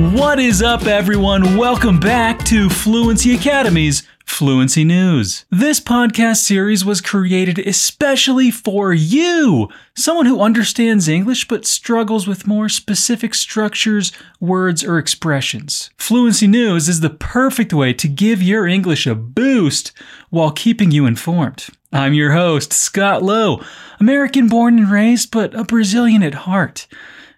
What is up, everyone? Welcome back to Fluency Academy's Fluency News. This podcast series was created especially for you, someone who understands English but struggles with more specific structures, words, or expressions. Fluency News is the perfect way to give your English a boost while keeping you informed. I'm your host, Scott Lowe, American born and raised, but a Brazilian at heart.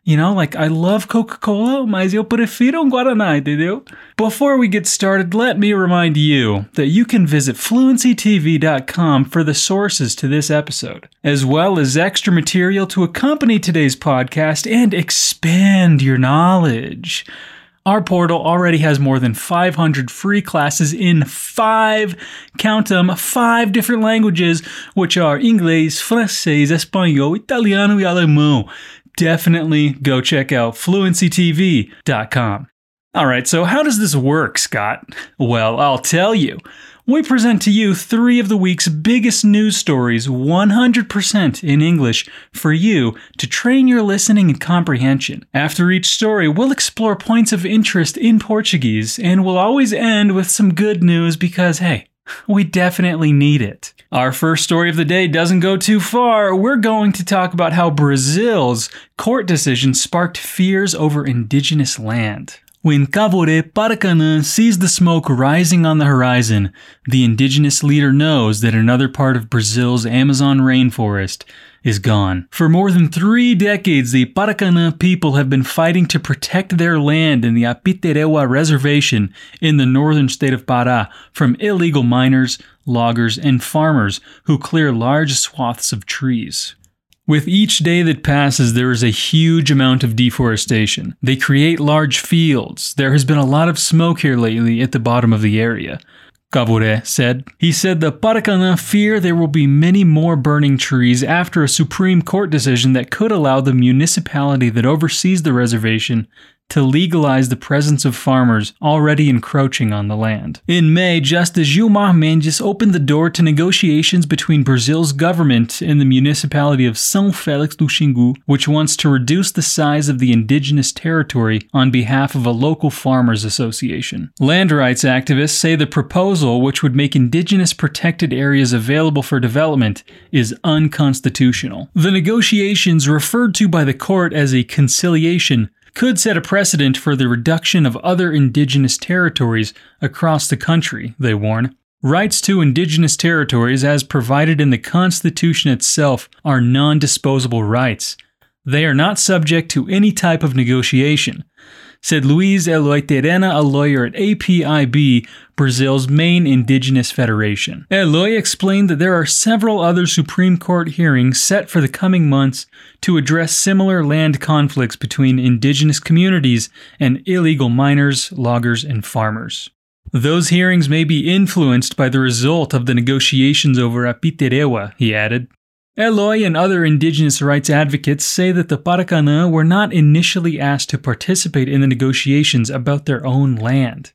You know, like I love Coca-Cola, mas eu prefiro um Guaraná, entendeu? Before we get started, let me remind you that you can visit fluencytv.com for the sources to this episode, as well as extra material to accompany today's podcast and expand your knowledge. Our portal already has more than 500 free classes in five, count them, five different languages, which are English, francês, espanhol, italiano e alemão definitely go check out fluencytv.com. All right, so how does this work, Scott? Well, I'll tell you. We present to you three of the week's biggest news stories 100% in English for you to train your listening and comprehension. After each story, we'll explore points of interest in Portuguese and we'll always end with some good news because, hey, we definitely need it. Our first story of the day doesn't go too far. We're going to talk about how Brazil's court decision sparked fears over indigenous land. When Kavore Paracanã sees the smoke rising on the horizon, the indigenous leader knows that another part of Brazil's Amazon rainforest is gone. For more than three decades, the Paracanã people have been fighting to protect their land in the Apiterewa Reservation in the northern state of Pará from illegal miners, loggers, and farmers who clear large swaths of trees. With each day that passes, there is a huge amount of deforestation. They create large fields. There has been a lot of smoke here lately at the bottom of the area. Kavore said. He said the Paracanã fear there will be many more burning trees after a Supreme Court decision that could allow the municipality that oversees the reservation to legalize the presence of farmers already encroaching on the land. In May, Justice Gilmar Mendes opened the door to negotiations between Brazil's government and the municipality of São Félix do Xingu, which wants to reduce the size of the indigenous territory on behalf of a local farmers association. Land rights activists say the proposal, which would make indigenous protected areas available for development, is unconstitutional. The negotiations, referred to by the court as a conciliation, could set a precedent for the reduction of other indigenous territories across the country, they warn. Rights to indigenous territories, as provided in the Constitution itself, are non disposable rights. They are not subject to any type of negotiation said Luiz Eloy Terena, a lawyer at APIB, Brazil's main indigenous federation. Eloy explained that there are several other Supreme Court hearings set for the coming months to address similar land conflicts between indigenous communities and illegal miners, loggers, and farmers. Those hearings may be influenced by the result of the negotiations over Apiterewa, he added. Eloy and other indigenous rights advocates say that the Paracanã were not initially asked to participate in the negotiations about their own land.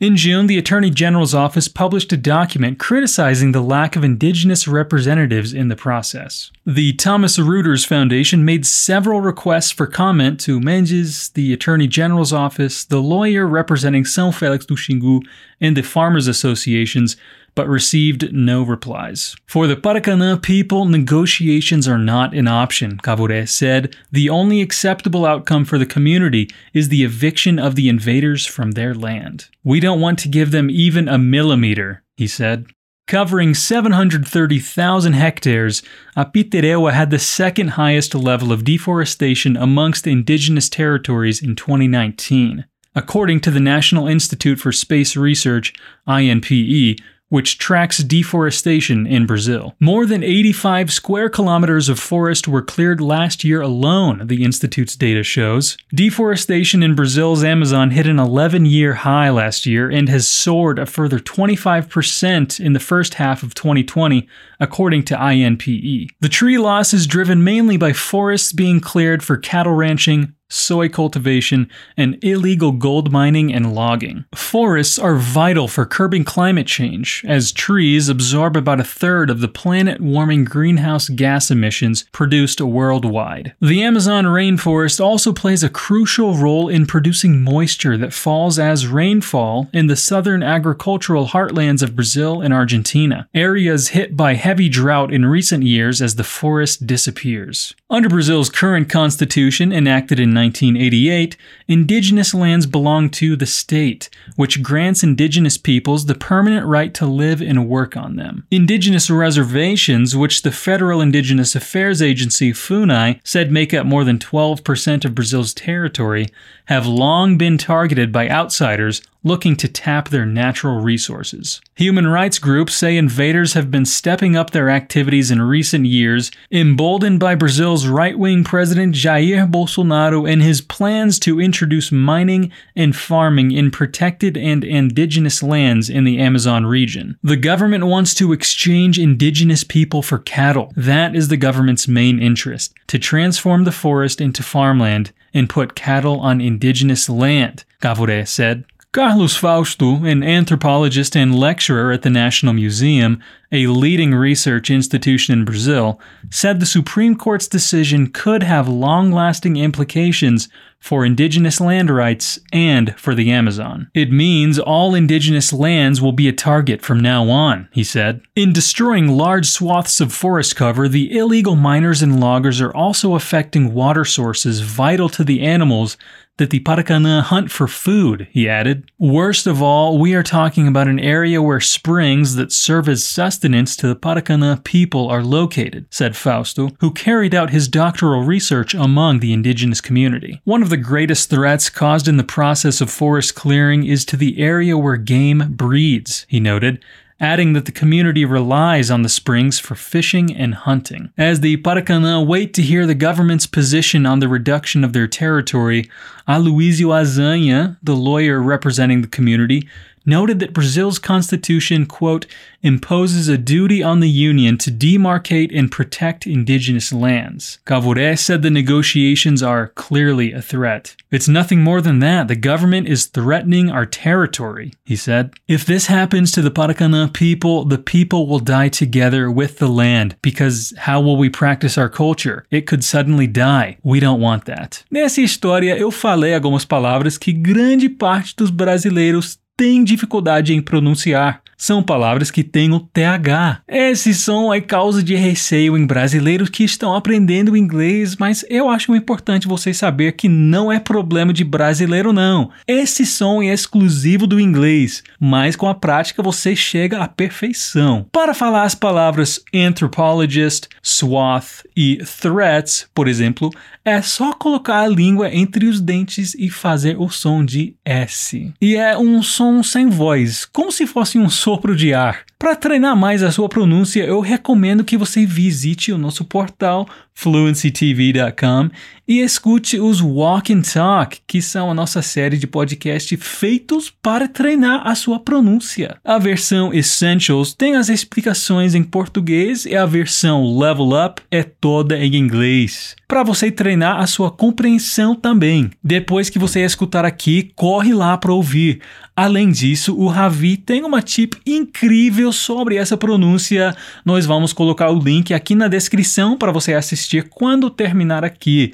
In June, the Attorney General's office published a document criticizing the lack of indigenous representatives in the process. The Thomson Reuters Foundation made several requests for comment to Mendes, the Attorney General's office, the lawyer representing São Félix do Xingu, and the farmers associations, but received no replies. For the Paracanã people, negotiations are not an option, Kavore said. The only acceptable outcome for the community is the eviction of the invaders from their land. We don't want to give them even a millimeter, he said. Covering 730,000 hectares, Apiterewa had the second highest level of deforestation amongst indigenous territories in 2019. According to the National Institute for Space Research, INPE, which tracks deforestation in Brazil. More than 85 square kilometers of forest were cleared last year alone, the Institute's data shows. Deforestation in Brazil's Amazon hit an 11 year high last year and has soared a further 25% in the first half of 2020, according to INPE. The tree loss is driven mainly by forests being cleared for cattle ranching, soy cultivation, and illegal gold mining and logging. Forests are vital for curbing climate change, as trees absorb about a third of the planet warming greenhouse gas emissions produced worldwide. The Amazon rainforest also plays a crucial role in producing moisture that falls as rainfall in the southern agricultural heartlands of Brazil and Argentina, areas hit by heavy drought in recent years as the forest disappears. Under Brazil's current constitution, enacted in 1988, indigenous lands belong to the state, which grants indigenous peoples the permanent right to live and work on them. Indigenous reservations, which the Federal Indigenous Affairs Agency FUNAI said make up more than 12% of Brazil's territory, have long been targeted by outsiders looking to tap their natural resources. Human rights groups say invaders have been stepping up their activities in recent years, emboldened by Brazil's right wing President Jair Bolsonaro and his plans to introduce mining and farming in protected and indigenous lands in the Amazon region. The government wants to exchange indigenous people for cattle. That is the government's main interest to transform the forest into farmland and put cattle on indigenous land, Kavore said. Carlos Fausto, an anthropologist and lecturer at the National Museum, a leading research institution in Brazil, said the Supreme Court's decision could have long lasting implications for indigenous land rights and for the Amazon. It means all indigenous lands will be a target from now on, he said. In destroying large swaths of forest cover, the illegal miners and loggers are also affecting water sources vital to the animals that the Paracanã hunt for food, he added. Worst of all, we are talking about an area where springs that serve as sustenance to the Paracanã people are located, said Fausto, who carried out his doctoral research among the indigenous community. One of the greatest threats caused in the process of forest clearing is to the area where game breeds, he noted adding that the community relies on the springs for fishing and hunting. As the Paracanã wait to hear the government's position on the reduction of their territory, Aloysio Azanha, the lawyer representing the community, noted that Brazil's constitution, quote, imposes a duty on the Union to demarcate and protect indigenous lands. Kavore said the negotiations are clearly a threat. It's nothing more than that. The government is threatening our territory, he said. If this happens to the Paracanã people, the people will die together with the land, because how will we practice our culture? It could suddenly die. We don't want that. Nessa história, eu falei algumas palavras que grande parte dos brasileiros tem dificuldade em pronunciar. São palavras que têm o TH. Esse som é causa de receio em brasileiros que estão aprendendo inglês, mas eu acho importante vocês saber que não é problema de brasileiro não. Esse som é exclusivo do inglês, mas com a prática você chega à perfeição. Para falar as palavras anthropologist, swath e threats, por exemplo, é só colocar a língua entre os dentes e fazer o som de S. E é um som sem voz, como se fosse um sopro de ar. Para treinar mais a sua pronúncia, eu recomendo que você visite o nosso portal fluencytv.com e escute os Walk and Talk, que são a nossa série de podcast feitos para treinar a sua pronúncia. A versão Essentials tem as explicações em português e a versão Level Up é toda em inglês. Para você treinar a sua compreensão também. Depois que você escutar aqui, corre lá para ouvir. Além disso, o Ravi tem uma tip incrível sobre essa pronúncia. Nós vamos colocar o link aqui na descrição para você assistir quando terminar aqui.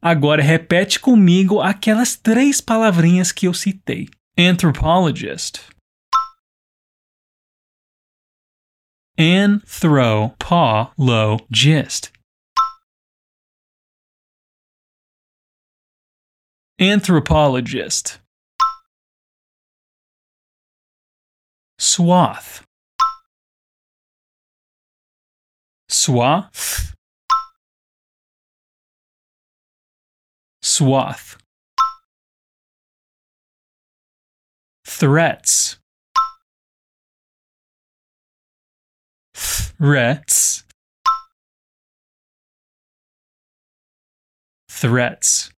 Agora repete comigo aquelas três palavrinhas que eu citei. Anthropologist. Anthropologist. Anthropologist. Swath. Swath. Swath. Threats. Threats. Threats.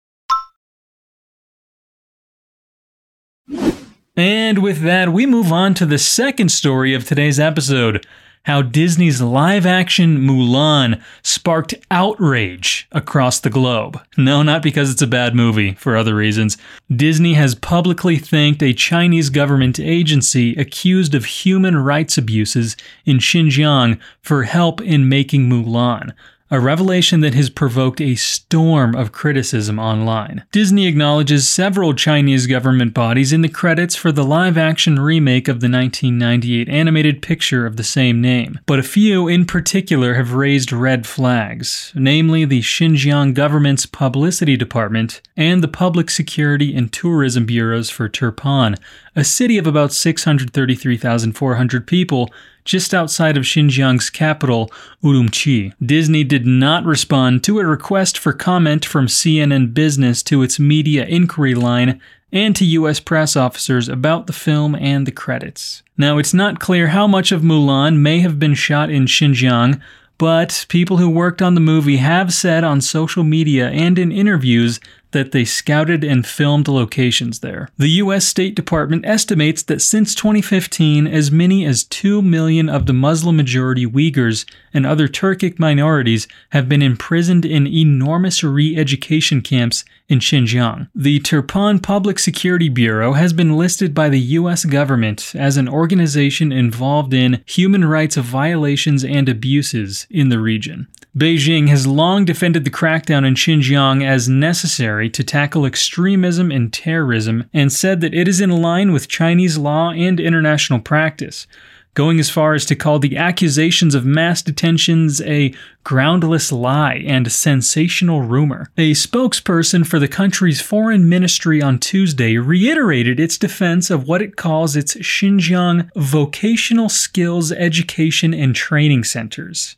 And with that, we move on to the second story of today's episode how Disney's live action Mulan sparked outrage across the globe. No, not because it's a bad movie, for other reasons. Disney has publicly thanked a Chinese government agency accused of human rights abuses in Xinjiang for help in making Mulan a revelation that has provoked a storm of criticism online. Disney acknowledges several Chinese government bodies in the credits for the live action remake of the 1998 animated picture of the same name, but a few in particular have raised red flags, namely the Xinjiang government's publicity department and the Public Security and Tourism Bureaus for Turpan, a city of about 633,400 people just outside of Xinjiang's capital, Urumqi. Disney did not respond to a request for comment from CNN Business to its media inquiry line and to US press officers about the film and the credits. Now, it's not clear how much of Mulan may have been shot in Xinjiang, but people who worked on the movie have said on social media and in interviews that they scouted and filmed locations there. The US State Department estimates that since 2015, as many as 2 million of the Muslim majority Uyghurs and other Turkic minorities have been imprisoned in enormous re education camps in Xinjiang. The Turpan Public Security Bureau has been listed by the US government as an organization involved in human rights violations and abuses in the region. Beijing has long defended the crackdown in Xinjiang as necessary to tackle extremism and terrorism and said that it is in line with Chinese law and international practice, going as far as to call the accusations of mass detentions a groundless lie and sensational rumor. A spokesperson for the country's foreign ministry on Tuesday reiterated its defense of what it calls its Xinjiang Vocational Skills Education and Training Centers.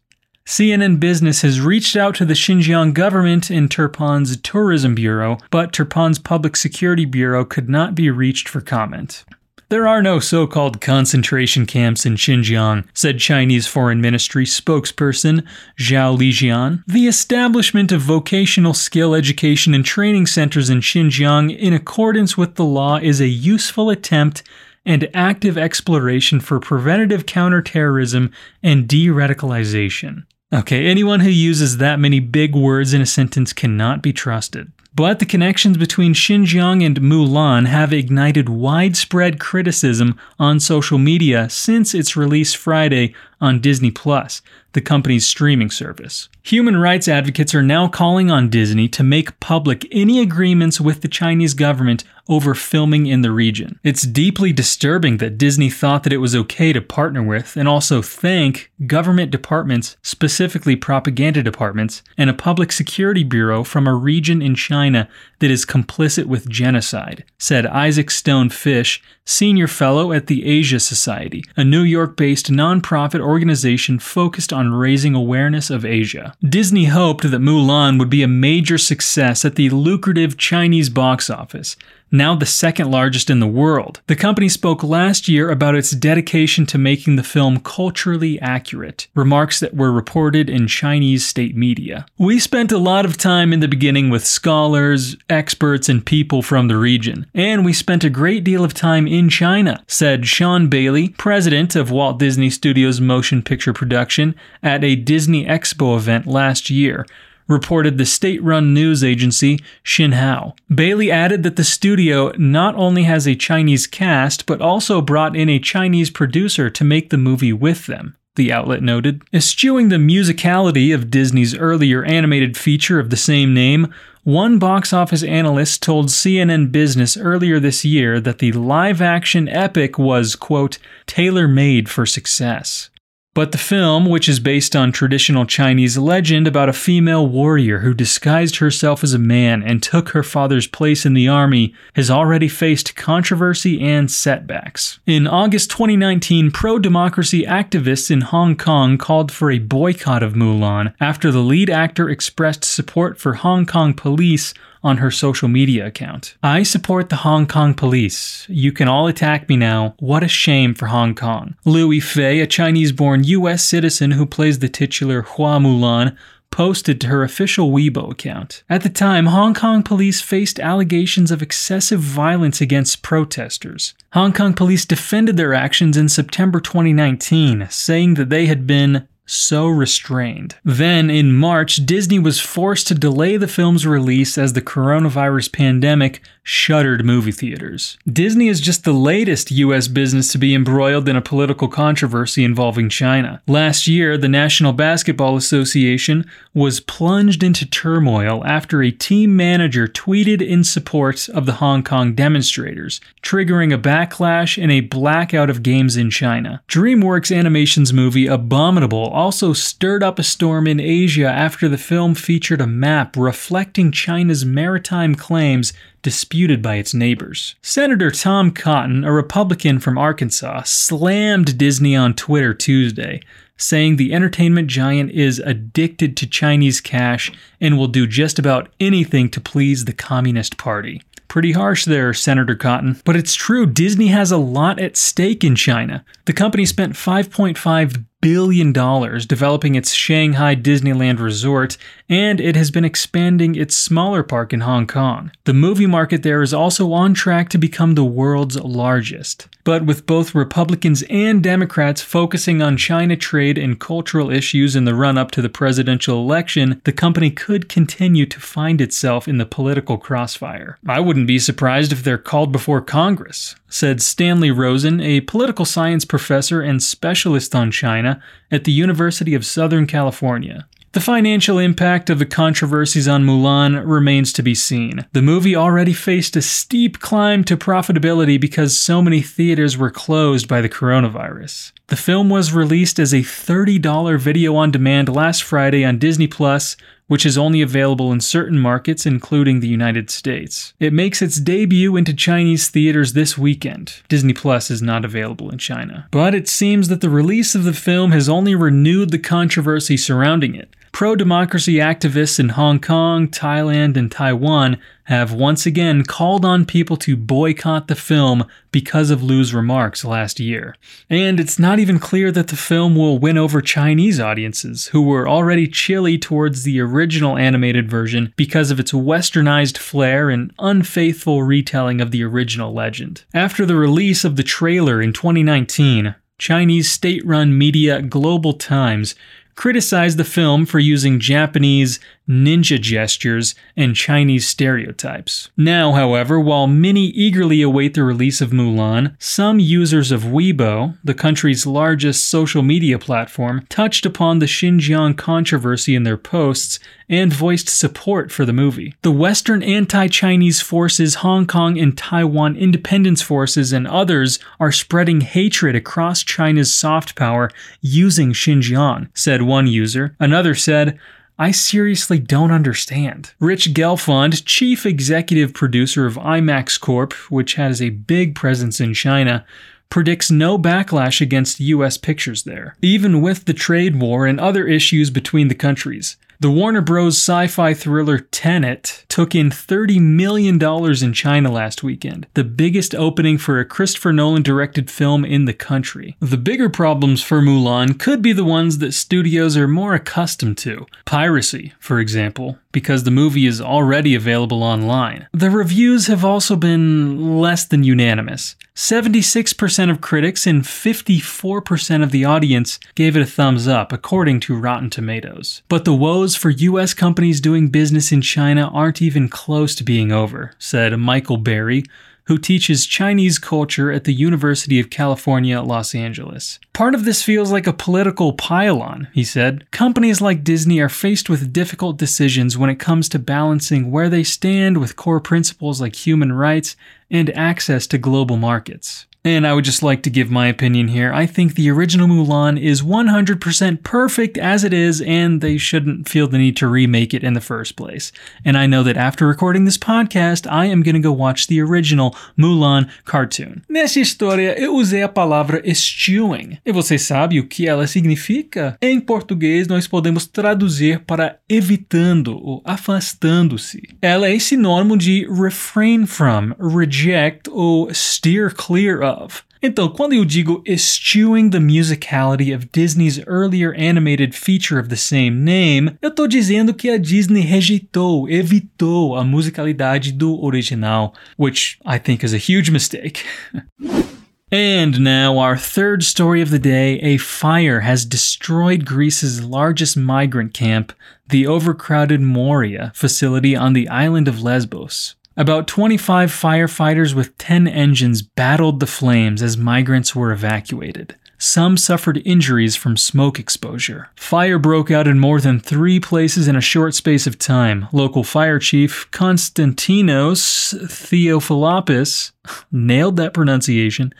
CNN Business has reached out to the Xinjiang government and Turpan's Tourism Bureau, but Turpan's Public Security Bureau could not be reached for comment. There are no so called concentration camps in Xinjiang, said Chinese Foreign Ministry spokesperson Zhao Lijian. The establishment of vocational skill education and training centers in Xinjiang in accordance with the law is a useful attempt and active exploration for preventative counterterrorism and de radicalization. Okay, anyone who uses that many big words in a sentence cannot be trusted. But the connections between Xinjiang and Mulan have ignited widespread criticism on social media since its release Friday on Disney Plus, the company's streaming service. Human rights advocates are now calling on Disney to make public any agreements with the Chinese government over filming in the region. It's deeply disturbing that Disney thought that it was okay to partner with and also thank government departments, specifically propaganda departments, and a public security bureau from a region in China that is complicit with genocide, said Isaac Stone Fish, senior fellow at the Asia Society, a New York based nonprofit organization focused on raising awareness of Asia. Disney hoped that Mulan would be a major success at the lucrative Chinese box office, now the second largest in the world. The company spoke last year about its dedication to making the film culturally accurate, remarks that were reported in Chinese state media. We spent a lot of time in the beginning with scholars, experts, and people from the region, and we spent a great deal of time in China, said Sean Bailey, president of Walt Disney Studios Motion Picture Production, at a Disney Expo event last year reported the state run news agency Xinhua. Bailey added that the studio not only has a Chinese cast, but also brought in a Chinese producer to make the movie with them. The outlet noted. Eschewing the musicality of Disney's earlier animated feature of the same name, one box office analyst told CNN Business earlier this year that the live action epic was, quote, tailor made for success. But the film, which is based on traditional Chinese legend about a female warrior who disguised herself as a man and took her father's place in the army, has already faced controversy and setbacks. In August 2019, pro democracy activists in Hong Kong called for a boycott of Mulan after the lead actor expressed support for Hong Kong police on her social media account. I support the Hong Kong police. You can all attack me now. What a shame for Hong Kong. Liu Yifei, a Chinese born US citizen who plays the titular Hua Mulan, posted to her official Weibo account. At the time, Hong Kong police faced allegations of excessive violence against protesters. Hong Kong police defended their actions in September 2019, saying that they had been so restrained. Then, in March, Disney was forced to delay the film's release as the coronavirus pandemic shuttered movie theaters. Disney is just the latest US business to be embroiled in a political controversy involving China. Last year, the National Basketball Association was plunged into turmoil after a team manager tweeted in support of the Hong Kong demonstrators, triggering a backlash and a blackout of games in China. DreamWorks Animation's movie Abominable also stirred up a storm in Asia after the film featured a map reflecting China's maritime claims disputed by its neighbors. Senator Tom Cotton, a Republican from Arkansas, slammed Disney on Twitter Tuesday, saying the entertainment giant is addicted to Chinese cash and will do just about anything to please the Communist Party. Pretty harsh there, Senator Cotton. But it's true, Disney has a lot at stake in China. The company spent 5.5 billion dollars developing its Shanghai Disneyland resort, and it has been expanding its smaller park in Hong Kong. The movie market there is also on track to become the world's largest. But with both Republicans and Democrats focusing on China trade and cultural issues in the run up to the presidential election, the company could continue to find itself in the political crossfire. I wouldn't be surprised if they're called before Congress said Stanley Rosen, a political science professor and specialist on China at the University of Southern California. The financial impact of the controversies on Mulan remains to be seen. The movie already faced a steep climb to profitability because so many theaters were closed by the coronavirus. The film was released as a $30 video on demand last Friday on Disney Plus, which is only available in certain markets, including the United States. It makes its debut into Chinese theaters this weekend. Disney Plus is not available in China. But it seems that the release of the film has only renewed the controversy surrounding it. Pro democracy activists in Hong Kong, Thailand, and Taiwan have once again called on people to boycott the film because of Liu's remarks last year. And it's not even clear that the film will win over Chinese audiences, who were already chilly towards the original animated version because of its westernized flair and unfaithful retelling of the original legend. After the release of the trailer in 2019, Chinese state run media Global Times criticized the film for using Japanese ninja gestures, and Chinese stereotypes. Now, however, while many eagerly await the release of Mulan, some users of Weibo, the country's largest social media platform, touched upon the Xinjiang controversy in their posts and voiced support for the movie. The Western anti Chinese forces, Hong Kong and Taiwan independence forces, and others are spreading hatred across China's soft power using Xinjiang, said one user. Another said, I seriously don't understand. Rich Gelfond, chief executive producer of IMAX Corp., which has a big presence in China, predicts no backlash against US pictures there, even with the trade war and other issues between the countries. The Warner Bros. sci fi thriller Tenet took in $30 million in China last weekend, the biggest opening for a Christopher Nolan directed film in the country. The bigger problems for Mulan could be the ones that studios are more accustomed to piracy, for example, because the movie is already available online. The reviews have also been less than unanimous. 76% of critics and 54% of the audience gave it a thumbs up, according to Rotten Tomatoes. But the woes for US companies doing business in China aren't even close to being over, said Michael Berry, who teaches Chinese culture at the University of California, Los Angeles. Part of this feels like a political pylon, he said. Companies like Disney are faced with difficult decisions when it comes to balancing where they stand with core principles like human rights and access to global markets. And I would just like to give my opinion here. I think the original Mulan is 100% perfect as it is, and they shouldn't feel the need to remake it in the first place. And I know that after recording this podcast, I am going to go watch the original Mulan cartoon. Nessa história, eu usei a palavra eschewing. E você sabe o que ela significa? Em português, nós podemos traduzir para evitando ou afastando-se. Ela é sinônimo de refrain from, reject ou steer clear of. Então, quando eu digo eschewing the musicality of Disney's earlier animated feature of the same name, eu tô dizendo que a Disney rejeitou, evitou a musicalidade do original, which I think is a huge mistake. And now, our third story of the day a fire has destroyed Greece's largest migrant camp, the overcrowded Moria facility on the island of Lesbos. About 25 firefighters with 10 engines battled the flames as migrants were evacuated. Some suffered injuries from smoke exposure. Fire broke out in more than three places in a short space of time. Local fire chief Konstantinos Theophilopoulos nailed that pronunciation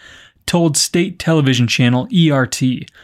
told state television channel ERT.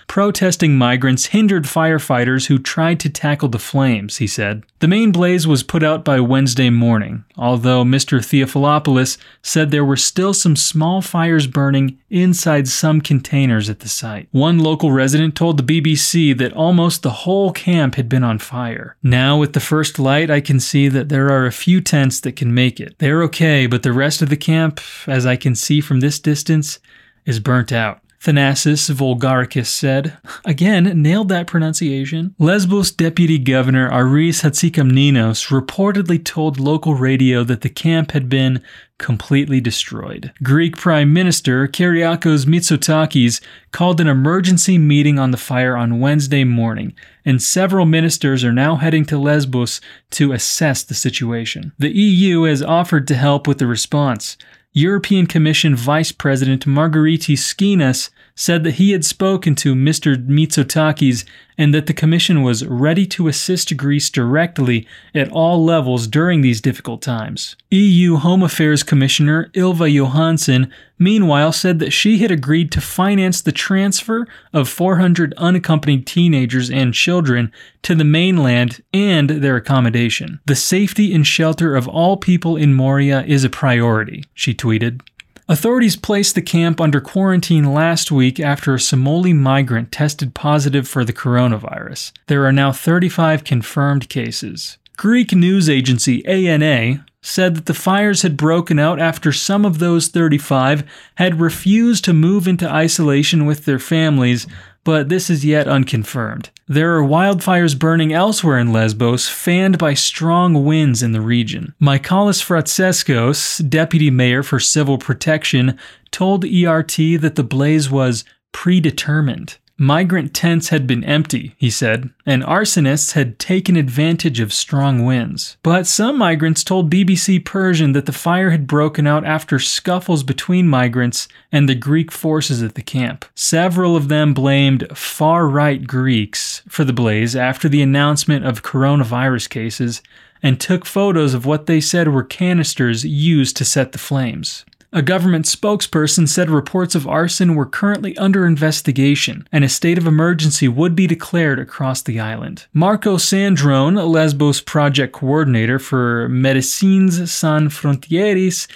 Protesting migrants hindered firefighters who tried to tackle the flames, he said. The main blaze was put out by Wednesday morning, although Mr. Theophilopoulos said there were still some small fires burning inside some containers at the site. One local resident told the BBC that almost the whole camp had been on fire. Now, with the first light, I can see that there are a few tents that can make it. They're okay, but the rest of the camp, as I can see from this distance, is burnt out. Thanasis Voulgarakis said. Again, nailed that pronunciation. Lesbos Deputy Governor Aris Hatzikamninos reportedly told local radio that the camp had been completely destroyed. Greek Prime Minister Kyriakos Mitsotakis called an emergency meeting on the fire on Wednesday morning, and several ministers are now heading to Lesbos to assess the situation. The EU has offered to help with the response. European Commission Vice President Margaritis Schinas said that he had spoken to Mr. Mitsotakis and that the Commission was ready to assist Greece directly at all levels during these difficult times. EU Home Affairs Commissioner Ylva Johansson, meanwhile, said that she had agreed to finance the transfer of 400 unaccompanied teenagers and children to the mainland and their accommodation. The safety and shelter of all people in Moria is a priority, she tweeted. Authorities placed the camp under quarantine last week after a Somali migrant tested positive for the coronavirus. There are now 35 confirmed cases. Greek news agency ANA said that the fires had broken out after some of those 35 had refused to move into isolation with their families but this is yet unconfirmed. There are wildfires burning elsewhere in Lesbos, fanned by strong winds in the region. Michalis Fratseskos, deputy mayor for civil protection, told ERT that the blaze was predetermined. Migrant tents had been empty, he said, and arsonists had taken advantage of strong winds. But some migrants told BBC Persian that the fire had broken out after scuffles between migrants and the Greek forces at the camp. Several of them blamed far right Greeks for the blaze after the announcement of coronavirus cases and took photos of what they said were canisters used to set the flames. A government spokesperson said reports of arson were currently under investigation and a state of emergency would be declared across the island. Marco Sandrone, Lesbos project coordinator for Médecins Sans Frontières,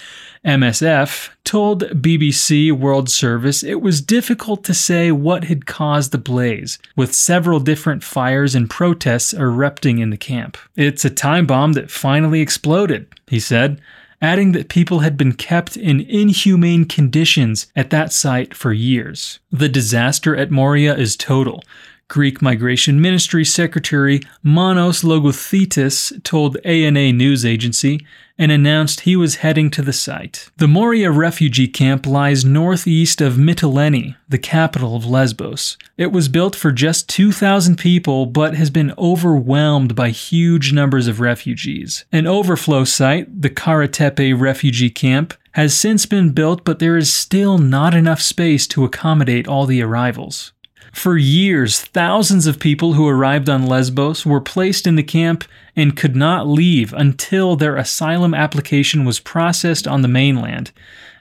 MSF, told BBC World Service it was difficult to say what had caused the blaze, with several different fires and protests erupting in the camp. It's a time bomb that finally exploded, he said adding that people had been kept in inhumane conditions at that site for years. The disaster at Moria is total. Greek Migration Ministry Secretary Manos Logothetis told ANA news agency and announced he was heading to the site. The Moria refugee camp lies northeast of Mytilene, the capital of Lesbos. It was built for just 2,000 people but has been overwhelmed by huge numbers of refugees. An overflow site, the Karatepe refugee camp, has since been built, but there is still not enough space to accommodate all the arrivals. For years, thousands of people who arrived on Lesbos were placed in the camp and could not leave until their asylum application was processed on the mainland.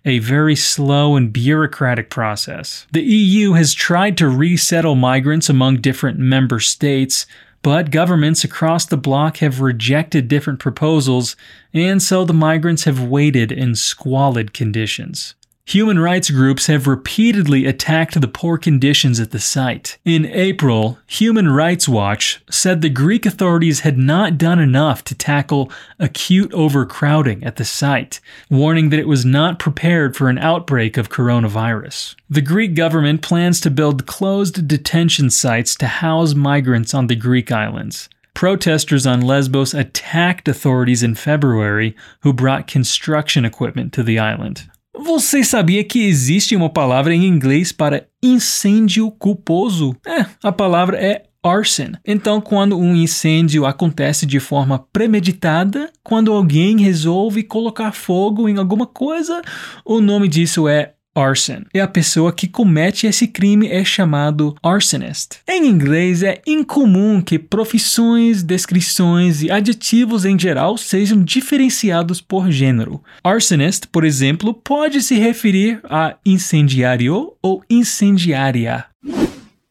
A very slow and bureaucratic process. The EU has tried to resettle migrants among different member states, but governments across the bloc have rejected different proposals, and so the migrants have waited in squalid conditions. Human rights groups have repeatedly attacked the poor conditions at the site. In April, Human Rights Watch said the Greek authorities had not done enough to tackle acute overcrowding at the site, warning that it was not prepared for an outbreak of coronavirus. The Greek government plans to build closed detention sites to house migrants on the Greek islands. Protesters on Lesbos attacked authorities in February who brought construction equipment to the island. Você sabia que existe uma palavra em inglês para incêndio culposo? É, a palavra é arson. Então, quando um incêndio acontece de forma premeditada, quando alguém resolve colocar fogo em alguma coisa, o nome disso é arson. E a pessoa que comete esse crime é chamado arsonist. Em inglês é incomum que profissões, descrições e adjetivos em geral sejam diferenciados por gênero. Arsonist, por exemplo, pode se referir a incendiário ou incendiária.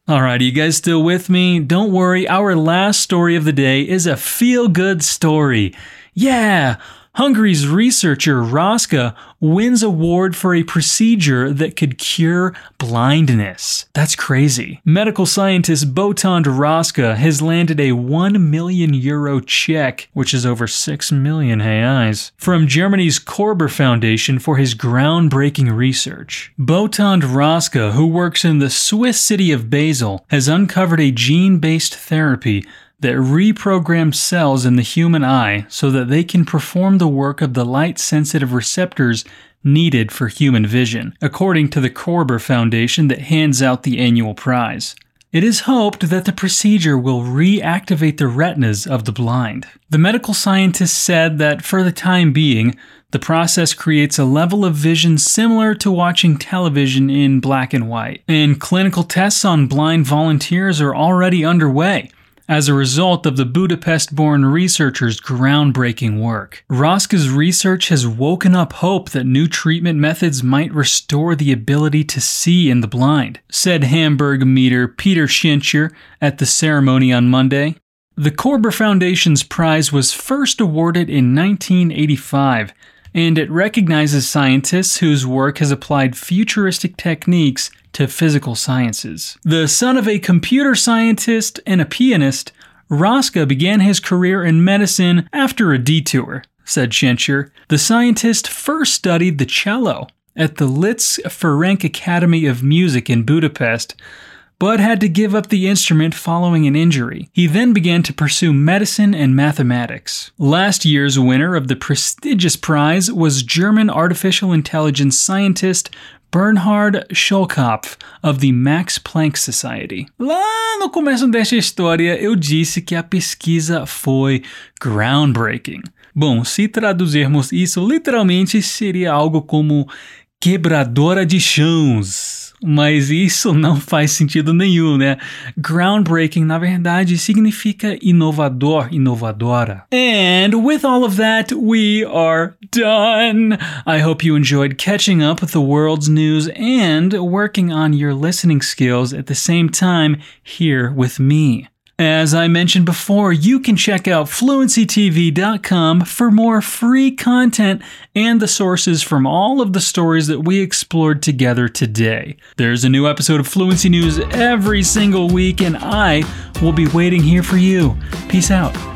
Alright, you guys still with me? Don't worry, our last story of the day is a feel good story. Yeah! Hungary's researcher Roska wins award for a procedure that could cure blindness. That's crazy. Medical scientist Botond Roska has landed a 1 million euro check, which is over 6 million reais, from Germany's Korber Foundation for his groundbreaking research. Botond Roska, who works in the Swiss city of Basel, has uncovered a gene-based therapy that reprogram cells in the human eye so that they can perform the work of the light sensitive receptors needed for human vision, according to the Korber Foundation that hands out the annual prize. It is hoped that the procedure will reactivate the retinas of the blind. The medical scientist said that for the time being, the process creates a level of vision similar to watching television in black and white. And clinical tests on blind volunteers are already underway as a result of the Budapest born researchers' groundbreaking work. Roska's research has woken up hope that new treatment methods might restore the ability to see in the blind, said Hamburg meter Peter Tschentscher at the ceremony on Monday. The Korber Foundation's prize was first awarded in 1985 and it recognizes scientists whose work has applied futuristic techniques to physical sciences. The son of a computer scientist and a pianist, Roska began his career in medicine after a detour, said Tschentscher. The scientist first studied the cello at the Liszt Ferenc Academy of Music in Budapest, but had to give up the instrument following an injury. He then began to pursue medicine and mathematics. Last year's winner of the prestigious prize was German artificial intelligence scientist Bernhard Schulkopf, of the Max Planck Society. Lá no começo desta história, eu disse que a pesquisa foi groundbreaking. Bom, se traduzirmos isso literalmente, seria algo como quebradora de chãos mas isso não faz sentido nenhum, né? Groundbreaking, na verdade, significa inovador, inovadora. And with all of that, we are done. I hope you enjoyed catching up with the world's news and working on your listening skills at the same time here with me. As I mentioned before, you can check out fluencytv.com for more free content and the sources from all of the stories that we explored together today. There's a new episode of Fluency News every single week, and I will be waiting here for you. Peace out.